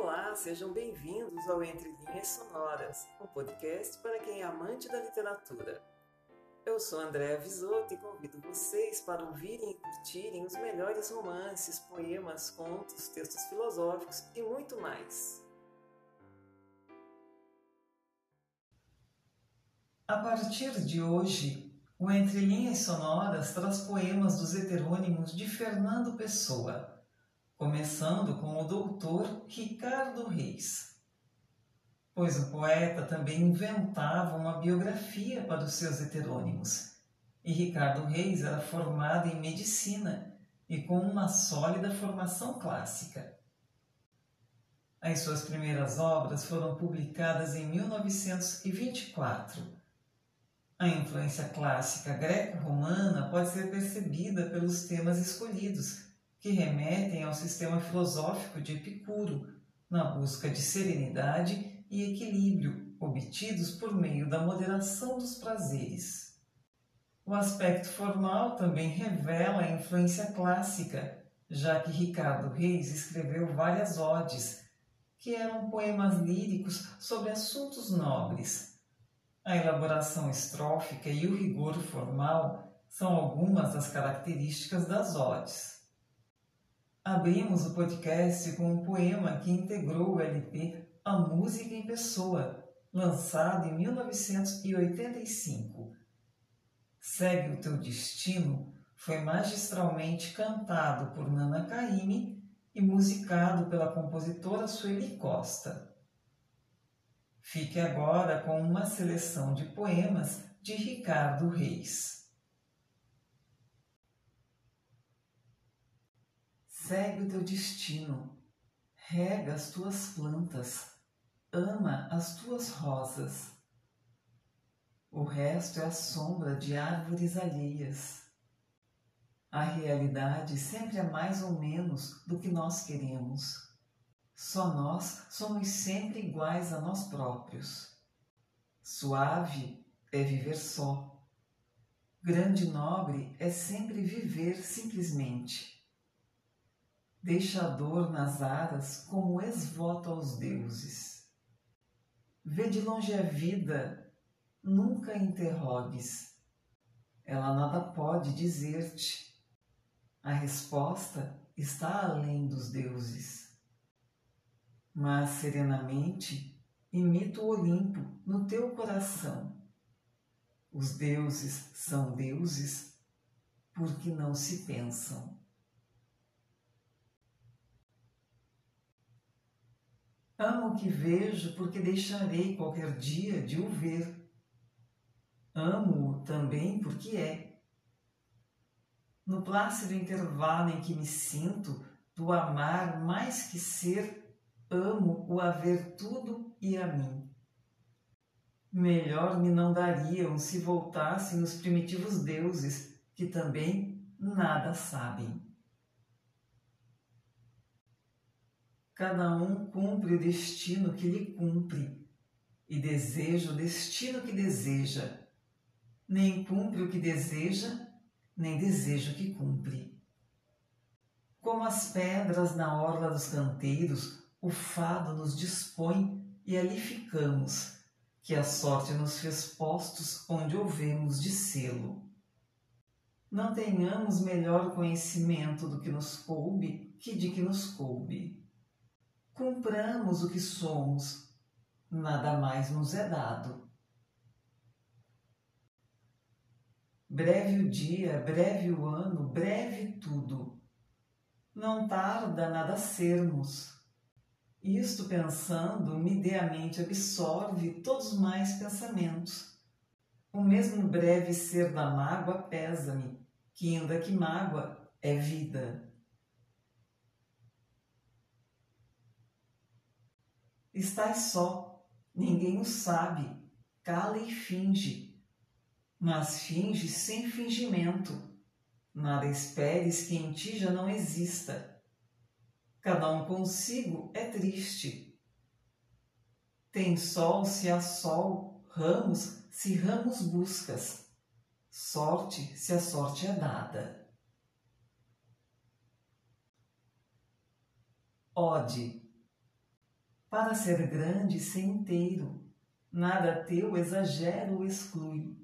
Olá, sejam bem-vindos ao Entre Linhas Sonoras, um podcast para quem é amante da literatura. Eu sou Andréa Visoto e convido vocês para ouvirem e curtirem os melhores romances, poemas, contos, textos filosóficos e muito mais. A partir de hoje, o Entre Linhas Sonoras traz poemas dos heterônimos de Fernando Pessoa começando com o doutor Ricardo Reis. Pois o poeta também inventava uma biografia para os seus heterônimos, e Ricardo Reis era formado em medicina e com uma sólida formação clássica. As suas primeiras obras foram publicadas em 1924. A influência clássica greco-romana pode ser percebida pelos temas escolhidos que remetem ao sistema filosófico de Epicuro, na busca de serenidade e equilíbrio obtidos por meio da moderação dos prazeres. O aspecto formal também revela a influência clássica, já que Ricardo Reis escreveu várias odes, que eram poemas líricos sobre assuntos nobres. A elaboração estrófica e o rigor formal são algumas das características das odes. Abrimos o podcast com um poema que integrou o LP A Música em Pessoa, lançado em 1985. Segue o Teu Destino foi magistralmente cantado por Nana Caymmi e musicado pela compositora Sueli Costa. Fique agora com uma seleção de poemas de Ricardo Reis. Segue o teu destino, rega as tuas plantas, ama as tuas rosas. O resto é a sombra de árvores alheias. A realidade sempre é mais ou menos do que nós queremos. Só nós somos sempre iguais a nós próprios. Suave é viver só. Grande e nobre é sempre viver simplesmente deixa a dor nas aras como ex-voto aos deuses. Vê de longe a vida, nunca interrogues. Ela nada pode dizer-te. A resposta está além dos deuses. Mas serenamente imita o Olimpo no teu coração. Os deuses são deuses porque não se pensam. Amo o que vejo porque deixarei qualquer dia de o ver. Amo-o também porque é. No plácido intervalo em que me sinto do amar mais que ser, amo o haver tudo e a mim. Melhor me não dariam se voltassem os primitivos deuses, que também nada sabem. Cada um cumpre o destino que lhe cumpre, e deseja o destino que deseja. Nem cumpre o que deseja, nem deseja o que cumpre. Como as pedras na orla dos canteiros, o fado nos dispõe e ali ficamos, que a sorte nos fez postos onde ouvemos de selo. Não tenhamos melhor conhecimento do que nos coube que de que nos coube cumpramos o que somos, nada mais nos é dado. Breve o dia, breve o ano, breve tudo. Não tarda nada sermos. Isto pensando, me dê a mente absorve todos os mais pensamentos. O mesmo breve ser da mágoa pesa-me, que ainda que mágoa é vida. Estás só, ninguém o sabe, cala e finge. Mas finge sem fingimento. Nada esperes que em ti já não exista. Cada um consigo é triste. Tem sol se há sol, ramos se ramos buscas, sorte se a sorte é dada. Ode Para ser grande, ser inteiro, nada teu exagera ou exclui.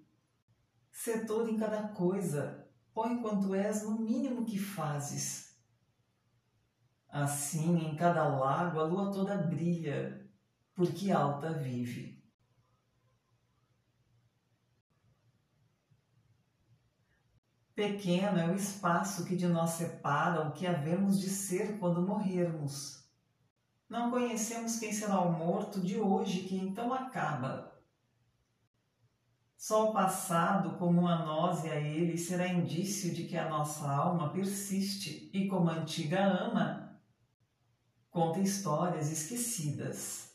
Setor em cada coisa, põe quanto és no mínimo que fazes. Assim, em cada lago a lua toda brilha, porque alta vive. Pequeno é o espaço que de nós separa o que havemos de ser quando morrermos. Não conhecemos quem será o morto de hoje que então acaba. Só o passado, comum a nós e a ele, será indício de que a nossa alma persiste e, como a antiga ama, conta histórias esquecidas.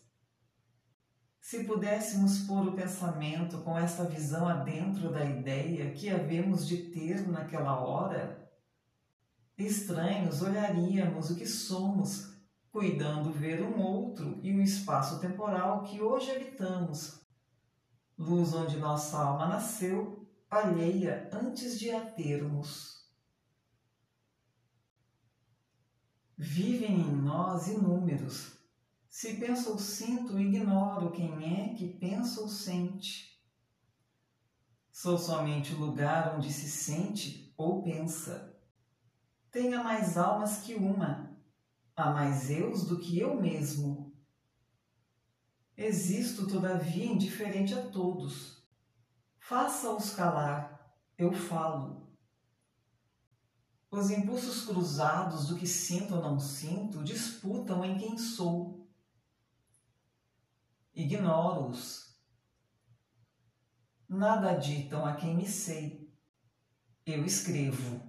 Se pudéssemos pôr o pensamento com esta visão adentro da ideia que havemos de ter naquela hora, estranhos olharíamos o que somos, cuidando ver um outro e o espaço temporal que hoje habitamos, luz onde nossa alma nasceu, alheia antes de a termos. Vivem em nós inúmeros, se penso ou sinto, ignoro quem é que pensa ou sente. Sou somente o lugar onde se sente ou pensa. Tenha mais almas que uma, há mais eus do que eu mesmo. Existo, todavia, indiferente a todos. Faça-os calar, eu falo. Os impulsos cruzados do que sinto ou não sinto disputam em quem sou ignoro-os. Nada ditam a quem me sei. Eu escrevo.